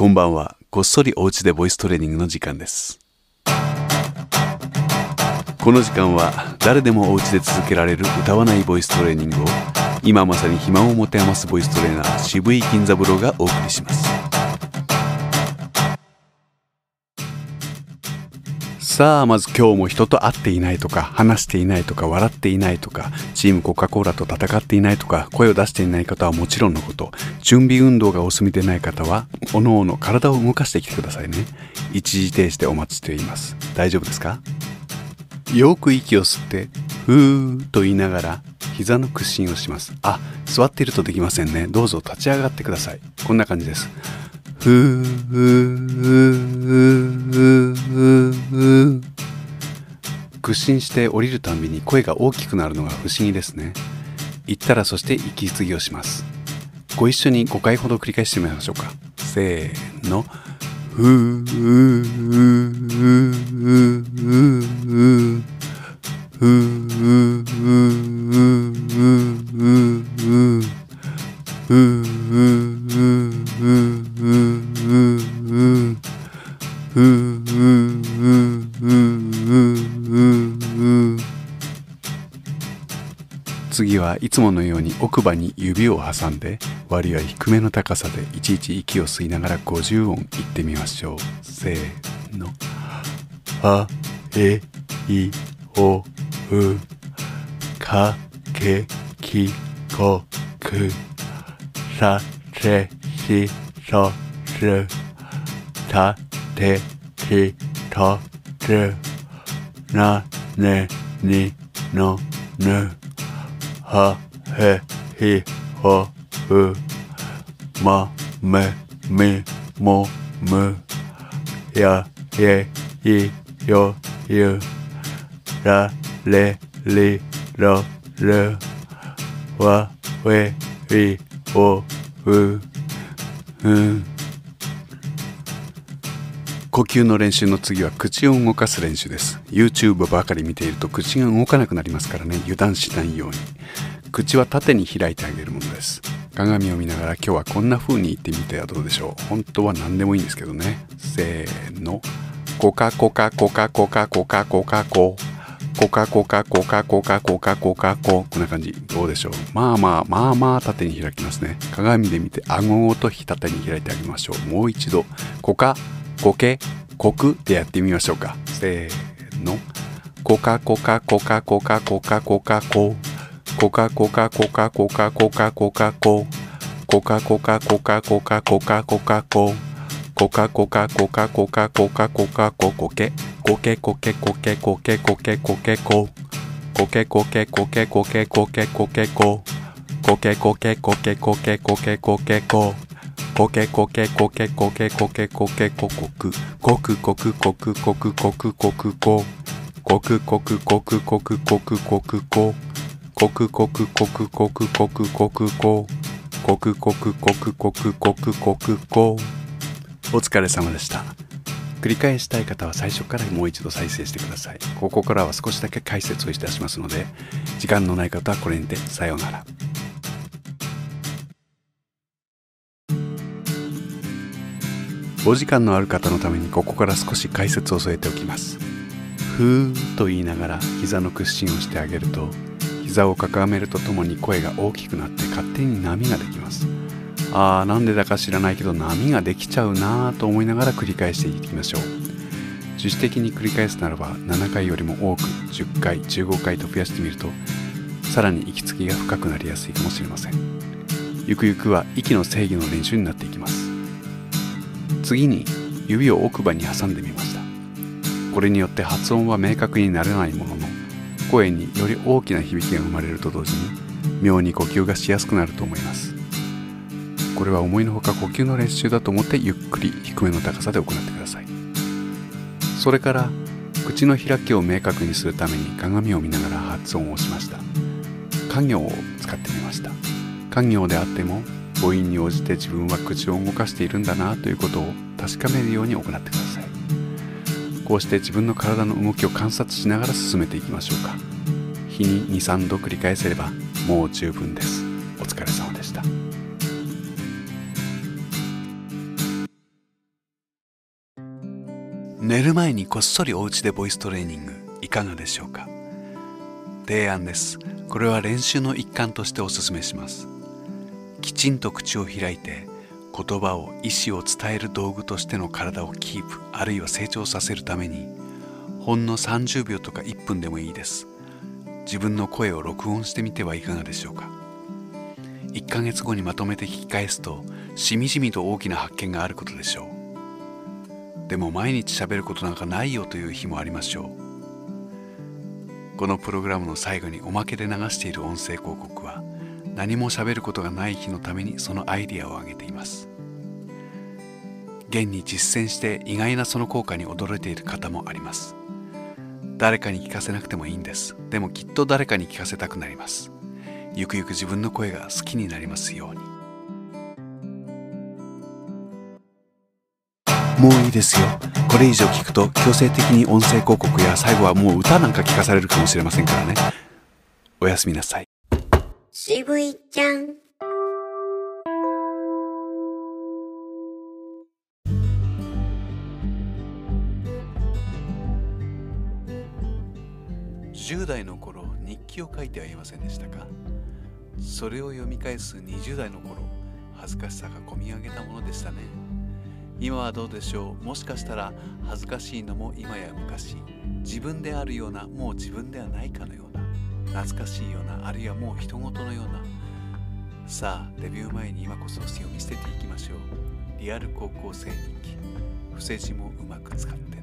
こんばんは。こっそりお家でボイストレーニングの時間です。この時間は誰でもお家で続けられる歌わないボイストレーニングを今まさに暇を持て余すボイストレーナー渋井金三郎がお送りします。さあまず今日も人と会っていないとか話していないとか笑っていないとかチームコカ・コーラと戦っていないとか声を出していない方はもちろんのこと準備運動がお済みでない方はおのおの体を動かしてきてくださいね。一時停止でお待ちしています。大丈夫ですか？よく息を吸ってふーと言いながら膝の屈伸をします。あ座っているとできませんね。どうぞ立ち上がってください。こんな感じです。ふーふーふーふー。屈伸して降りるたんびに声が大きくなるのが不思議ですね。言ったらそして息継ぎをします。ご一緒に5回ほど繰り返してみましょうか。せーの。ふーうーふーふーふー。はいつものように奥歯に指を挟んで割合低めの高さでいちいち息を吸いながら50音言ってみましょう。せーの。あえいおうかけきこくさせしそすたてきとつなねにのぬ。ha, he, hi, ho ư ma, me, mi, mo mư ya, ye, yi, yo, yu. Ra, le, li ro rơ wa, we hi ho ư hư 呼吸の練習の次は口を動かす練習です。YouTube ばかり見ていると口が動かなくなりますからね。油断しないように。口は縦に開いてあげるものです。鏡を見ながら今日はこんな風に言ってみてはどうでしょう。本当は何でもいいんですけどね。せーの。コカコカコカコカコカコカコ。コカコカコカコカコカコカコ。こんな感じ。どうでしょう。まあまあまあまあ縦に開きますね。鏡で見て顎ごと縦に開いてあげましょう。もう一度。コカコケコクでやってみましょうか。せーの。コカコカコカコカコカコカコ。コカコカコカコカコカコカコ。コカコカコカコカコカコカコ。コカコカコカコカコカコカコ。コケコケコケコケコケコケコケコ。コケコケコケコケコケコケコ。コケコケコケコケコケコケコ。コケコケコケコケコケコケココク。コクコクコクコクコクコクコ。コクコクコクコクコクコクコ。コクコクコクコクコクコクコ。コクコクコクコクコクコクコ。お疲れ様でした。繰り返したい方は最初からもう一度再生してください。ここからは少しだけ解説をいたしますので時間のない方はこれにてさようなら。お時間のある方のためにここから少し解説を添えておきます。ふーと言いながら膝の屈伸をしてあげると膝をかかめるとともに声が大きくなって勝手に波ができます。あーなんでだか知らないけど波ができちゃうなーと思いながら繰り返していきましょう。自主的に繰り返すならば7回よりも多く10回15回と増やしてみるとさらに息継ぎが深くなりやすいかもしれません。ゆくゆくは息の制御の練習になっていきます。次に指を奥歯に挟んでみました。これによって発音は明確にならないものの声により大きな響きが生まれると同時に妙に呼吸がしやすくなると思います。これは思いのほか呼吸の練習だと思ってゆっくり低めの高さで行ってください。それから口の開きを明確にするために鏡を見ながら発音をしました。家行を使ってみました。家行であっても母音に応じて自分は口を動かしているんだなということを確かめるように行ってください。こうして自分の体の動きを観察しながら進めていきましょうか。日に23度繰り返せればもう十分です。お疲れ様でした。寝る前にこっそりお家でボイストレーニングいかがでしょうか？提案です。これは練習の一環としてお勧めします。きちんと口を開いて言葉を意思を伝える道具としての体をキープあるいは成長させるためにほんの30秒とか1分でもいいです。自分の声を録音してみてはいかがでしょうか。1ヶ月後にまとめて聞き返すとしみじみと大きな発見があることでしょう。でも毎日喋ることなんかないよという日もありましょう。このプログラムの最後におまけで流している音声広告は何も喋ることがない日のためにそのアイディアを挙げています。現に実践して意外なその効果に驚いている方もあります。誰かに聞かせなくてもいいんです。でもきっと誰かに聞かせたくなります。ゆくゆく自分の声が好きになりますように。もういいですよ。これ以上聞くと強制的に音声広告や最後はもう歌なんか聞かされるかもしれませんからね。おやすみなさい。渋いちゃん。10代の頃日記を書いてはいませんでしたか？それを読み返す20代の頃恥ずかしさがこみ上げたものでしたね。今はどうでしょう？もしかしたら恥ずかしいのも今や昔。自分であるようなもう自分ではないかのような。懐かしいような。あるいはもう人事のような。さあデビュー前に今こそ読み捨てていきましょう。リアル高校生日記。伏せ字もうまく使って。